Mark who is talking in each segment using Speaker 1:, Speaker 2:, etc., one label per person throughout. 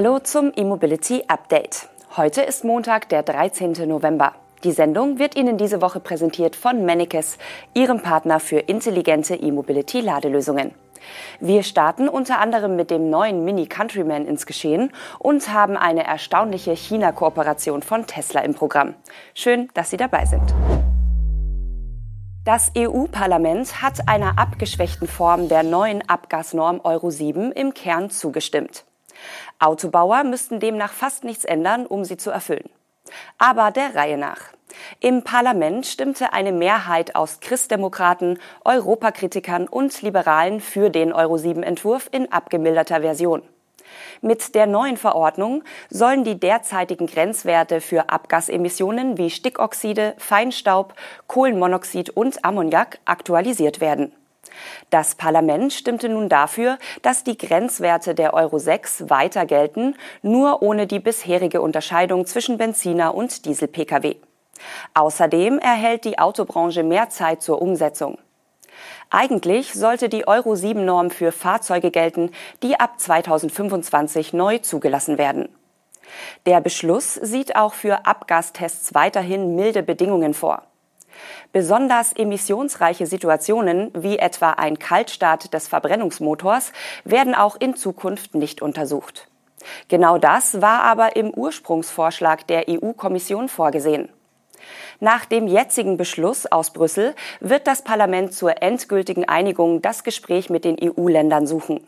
Speaker 1: Hallo zum E-Mobility Update. Heute ist Montag, der 13. November. Die Sendung wird Ihnen diese Woche präsentiert von Mennekes, Ihrem Partner für intelligente E-Mobility-Ladelösungen. Wir starten unter anderem mit dem neuen Mini Countryman ins Geschehen und haben eine erstaunliche China-Kooperation von Tesla im Programm. Schön, dass Sie dabei sind. Das EU-Parlament hat einer abgeschwächten Form der neuen Abgasnorm Euro 7 im Kern zugestimmt. Autobauer müssten demnach fast nichts ändern, um sie zu erfüllen. Aber der Reihe nach. Im Parlament stimmte eine Mehrheit aus Christdemokraten, Europakritikern und Liberalen für den Euro-7-Entwurf in abgemilderter Version. Mit der neuen Verordnung sollen die derzeitigen Grenzwerte für Abgasemissionen wie Stickoxide, Feinstaub, Kohlenmonoxid und Ammoniak aktualisiert werden. Das Parlament stimmte nun dafür, dass die Grenzwerte der Euro 6 weiter gelten, nur ohne die bisherige Unterscheidung zwischen Benziner und Diesel-Pkw. Außerdem erhält die Autobranche mehr Zeit zur Umsetzung. Eigentlich sollte die Euro 7 Norm für Fahrzeuge gelten, die ab 2025 neu zugelassen werden. Der Beschluss sieht auch für Abgastests weiterhin milde Bedingungen vor. Besonders emissionsreiche Situationen wie etwa ein Kaltstart des Verbrennungsmotors werden auch in Zukunft nicht untersucht. Genau das war aber im Ursprungsvorschlag der EU-Kommission vorgesehen. Nach dem jetzigen Beschluss aus Brüssel wird das Parlament zur endgültigen Einigung das Gespräch mit den EU-Ländern suchen.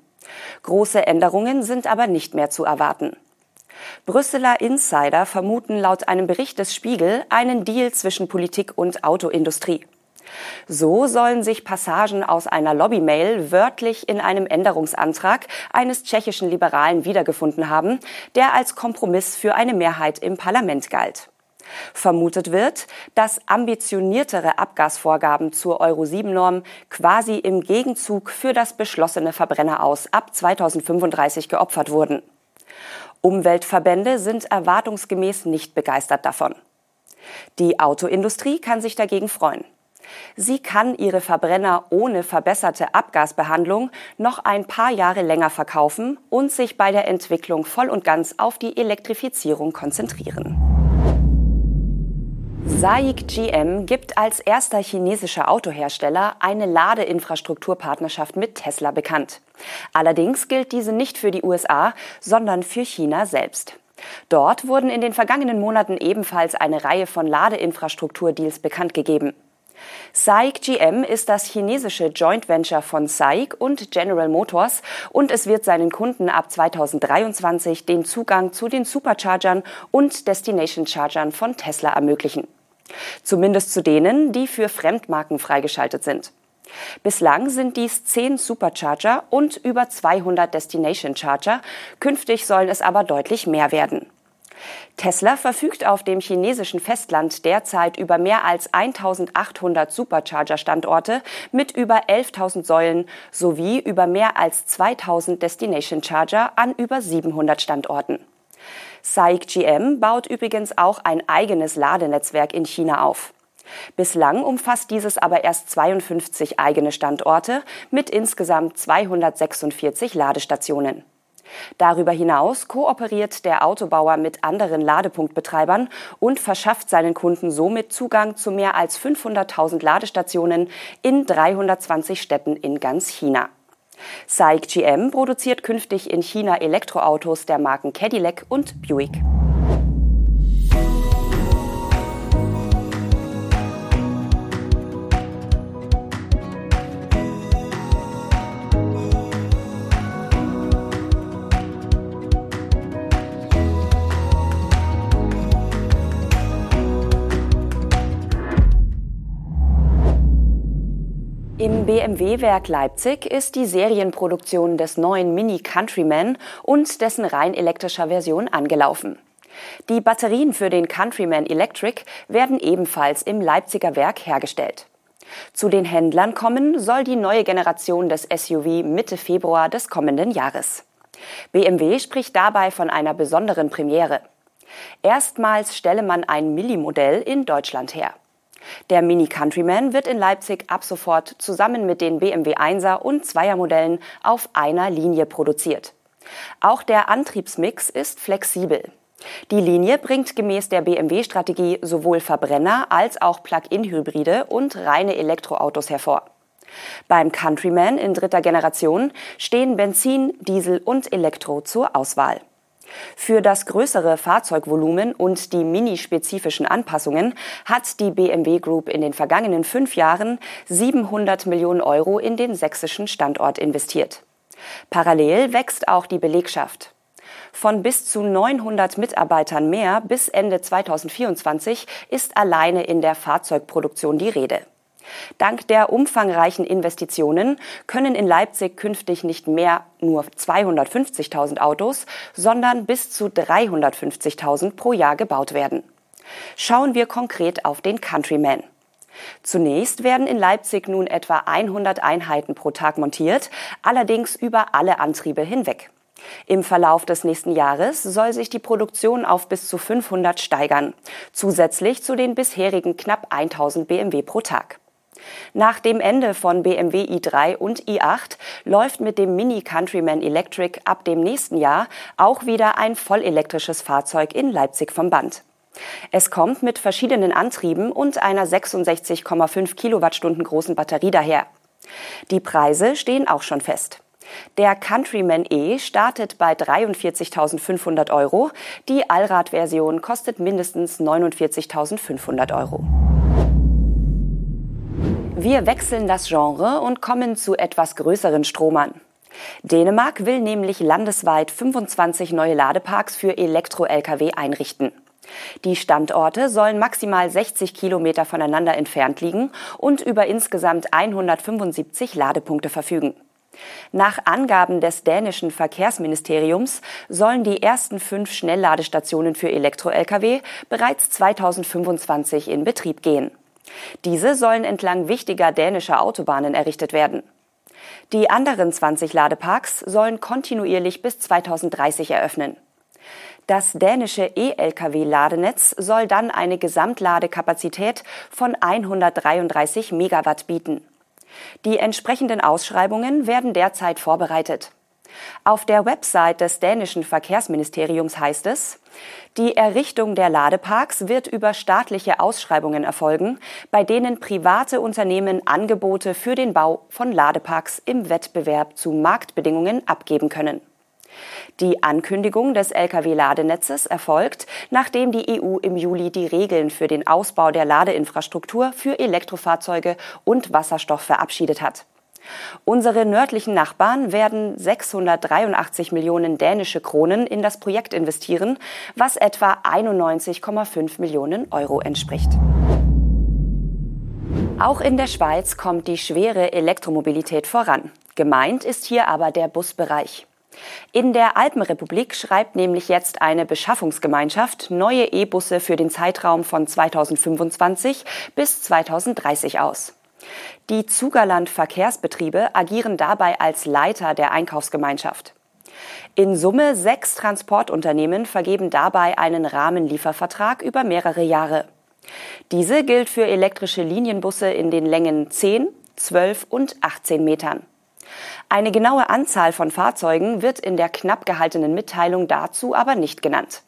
Speaker 1: Große Änderungen sind aber nicht mehr zu erwarten. Brüsseler Insider vermuten laut einem Bericht des Spiegel einen Deal zwischen Politik und Autoindustrie. So sollen sich Passagen aus einer Lobbymail wörtlich in einem Änderungsantrag eines tschechischen Liberalen wiedergefunden haben, der als Kompromiss für eine Mehrheit im Parlament galt. Vermutet wird, dass ambitioniertere Abgasvorgaben zur Euro-7-Norm quasi im Gegenzug für das beschlossene Verbrenner aus ab 2035 geopfert wurden. Umweltverbände sind erwartungsgemäß nicht begeistert davon. Die Autoindustrie kann sich dagegen freuen. Sie kann ihre Verbrenner ohne verbesserte Abgasbehandlung noch ein paar Jahre länger verkaufen und sich bei der Entwicklung voll und ganz auf die Elektrifizierung konzentrieren. SAIC GM gibt als erster chinesischer Autohersteller eine Ladeinfrastrukturpartnerschaft mit Tesla bekannt. Allerdings gilt diese nicht für die USA, sondern für China selbst. Dort wurden in den vergangenen Monaten ebenfalls eine Reihe von Ladeinfrastrukturdeals bekannt gegeben. SAIC GM ist das chinesische Joint Venture von SAIC und General Motors und es wird seinen Kunden ab 2023 den Zugang zu den Superchargern und Destination Chargern von Tesla ermöglichen. Zumindest zu denen, die für Fremdmarken freigeschaltet sind. Bislang sind dies zehn Supercharger und über 200 Destination Charger. Künftig sollen es aber deutlich mehr werden. Tesla verfügt auf dem chinesischen Festland derzeit über mehr als 1800 Supercharger-Standorte mit über 11.000 Säulen sowie über mehr als 2000 Destination Charger an über 700 Standorten. SAIC GM baut übrigens auch ein eigenes Ladenetzwerk in China auf. Bislang umfasst dieses aber erst 52 eigene Standorte mit insgesamt 246 Ladestationen. Darüber hinaus kooperiert der Autobauer mit anderen Ladepunktbetreibern und verschafft seinen Kunden somit Zugang zu mehr als 500.000 Ladestationen in 320 Städten in ganz China. SAIC GM produziert künftig in China Elektroautos der Marken Cadillac und Buick. BMW-Werk Leipzig ist die Serienproduktion des neuen Mini Countryman und dessen rein elektrischer Version angelaufen. Die Batterien für den Countryman Electric werden ebenfalls im Leipziger Werk hergestellt. Zu den Händlern kommen soll die neue Generation des SUV Mitte Februar des kommenden Jahres. BMW spricht dabei von einer besonderen Premiere. Erstmals stelle man ein Millimodell in Deutschland her. Der Mini Countryman wird in Leipzig ab sofort zusammen mit den BMW 1er und 2er Modellen auf einer Linie produziert. Auch der Antriebsmix ist flexibel. Die Linie bringt gemäß der BMW-Strategie sowohl Verbrenner als auch Plug-in-Hybride und reine Elektroautos hervor. Beim Countryman in dritter Generation stehen Benzin, Diesel und Elektro zur Auswahl. Für das größere Fahrzeugvolumen und die mini-spezifischen Anpassungen hat die BMW Group in den vergangenen fünf Jahren 700 Millionen Euro in den sächsischen Standort investiert. Parallel wächst auch die Belegschaft. Von bis zu 900 Mitarbeitern mehr bis Ende 2024 ist alleine in der Fahrzeugproduktion die Rede. Dank der umfangreichen Investitionen können in Leipzig künftig nicht mehr nur 250.000 Autos, sondern bis zu 350.000 pro Jahr gebaut werden. Schauen wir konkret auf den Countryman. Zunächst werden in Leipzig nun etwa 100 Einheiten pro Tag montiert, allerdings über alle Antriebe hinweg. Im Verlauf des nächsten Jahres soll sich die Produktion auf bis zu 500 steigern, zusätzlich zu den bisherigen knapp 1000 BMW pro Tag. Nach dem Ende von BMW i3 und i8 läuft mit dem Mini Countryman Electric ab dem nächsten Jahr auch wieder ein vollelektrisches Fahrzeug in Leipzig vom Band. Es kommt mit verschiedenen Antrieben und einer 66,5 Kilowattstunden großen Batterie daher. Die Preise stehen auch schon fest. Der Countryman E startet bei 43.500 Euro. Die Allradversion kostet mindestens 49.500 Euro. Wir wechseln das Genre und kommen zu etwas größeren Stromern. Dänemark will nämlich landesweit 25 neue Ladeparks für Elektro-Lkw einrichten. Die Standorte sollen maximal 60 Kilometer voneinander entfernt liegen und über insgesamt 175 Ladepunkte verfügen. Nach Angaben des dänischen Verkehrsministeriums sollen die ersten fünf Schnellladestationen für Elektro-Lkw bereits 2025 in Betrieb gehen. Diese sollen entlang wichtiger dänischer Autobahnen errichtet werden. Die anderen 20 Ladeparks sollen kontinuierlich bis 2030 eröffnen. Das dänische E-Lkw-Ladenetz soll dann eine Gesamtladekapazität von 133 Megawatt bieten. Die entsprechenden Ausschreibungen werden derzeit vorbereitet. Auf der Website des dänischen Verkehrsministeriums heißt es, die Errichtung der Ladeparks wird über staatliche Ausschreibungen erfolgen, bei denen private Unternehmen Angebote für den Bau von Ladeparks im Wettbewerb zu Marktbedingungen abgeben können. Die Ankündigung des Lkw-Ladenetzes erfolgt, nachdem die EU im Juli die Regeln für den Ausbau der Ladeinfrastruktur für Elektrofahrzeuge und Wasserstoff verabschiedet hat. Unsere nördlichen Nachbarn werden 683 Millionen dänische Kronen in das Projekt investieren, was etwa 91,5 Millionen Euro entspricht. Auch in der Schweiz kommt die schwere Elektromobilität voran. Gemeint ist hier aber der Busbereich. In der Alpenrepublik schreibt nämlich jetzt eine Beschaffungsgemeinschaft neue E-Busse für den Zeitraum von 2025 bis 2030 aus. Die Zugerland Verkehrsbetriebe agieren dabei als Leiter der Einkaufsgemeinschaft. In Summe sechs Transportunternehmen vergeben dabei einen Rahmenliefervertrag über mehrere Jahre. Diese gilt für elektrische Linienbusse in den Längen 10, 12 und 18 Metern. Eine genaue Anzahl von Fahrzeugen wird in der knapp gehaltenen Mitteilung dazu aber nicht genannt.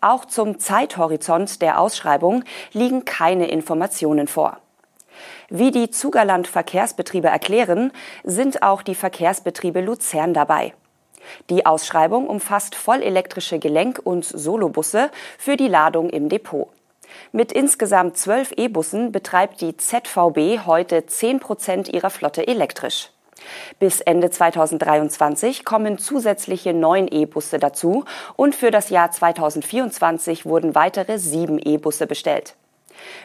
Speaker 1: Auch zum Zeithorizont der Ausschreibung liegen keine Informationen vor. Wie die Zugerland Verkehrsbetriebe erklären, sind auch die Verkehrsbetriebe Luzern dabei. Die Ausschreibung umfasst vollelektrische Gelenk- und Solobusse für die Ladung im Depot. Mit insgesamt zwölf E-Bussen betreibt die ZVB heute zehn Prozent ihrer Flotte elektrisch. Bis Ende 2023 kommen zusätzliche neun E-Busse dazu und für das Jahr 2024 wurden weitere sieben E-Busse bestellt.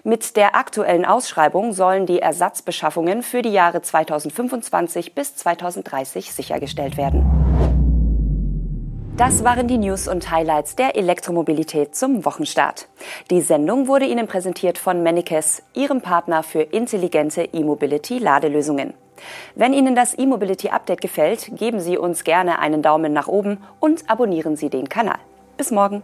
Speaker 1: Mit der aktuellen Ausschreibung sollen die Ersatzbeschaffungen für die Jahre 2025 bis 2030 sichergestellt werden. Das waren die News und Highlights der Elektromobilität zum Wochenstart. Die Sendung wurde Ihnen präsentiert von Mennekes, Ihrem Partner für intelligente E-Mobility-Ladelösungen. Wenn Ihnen das E-Mobility Update gefällt, geben Sie uns gerne einen Daumen nach oben und abonnieren Sie den Kanal. Bis morgen.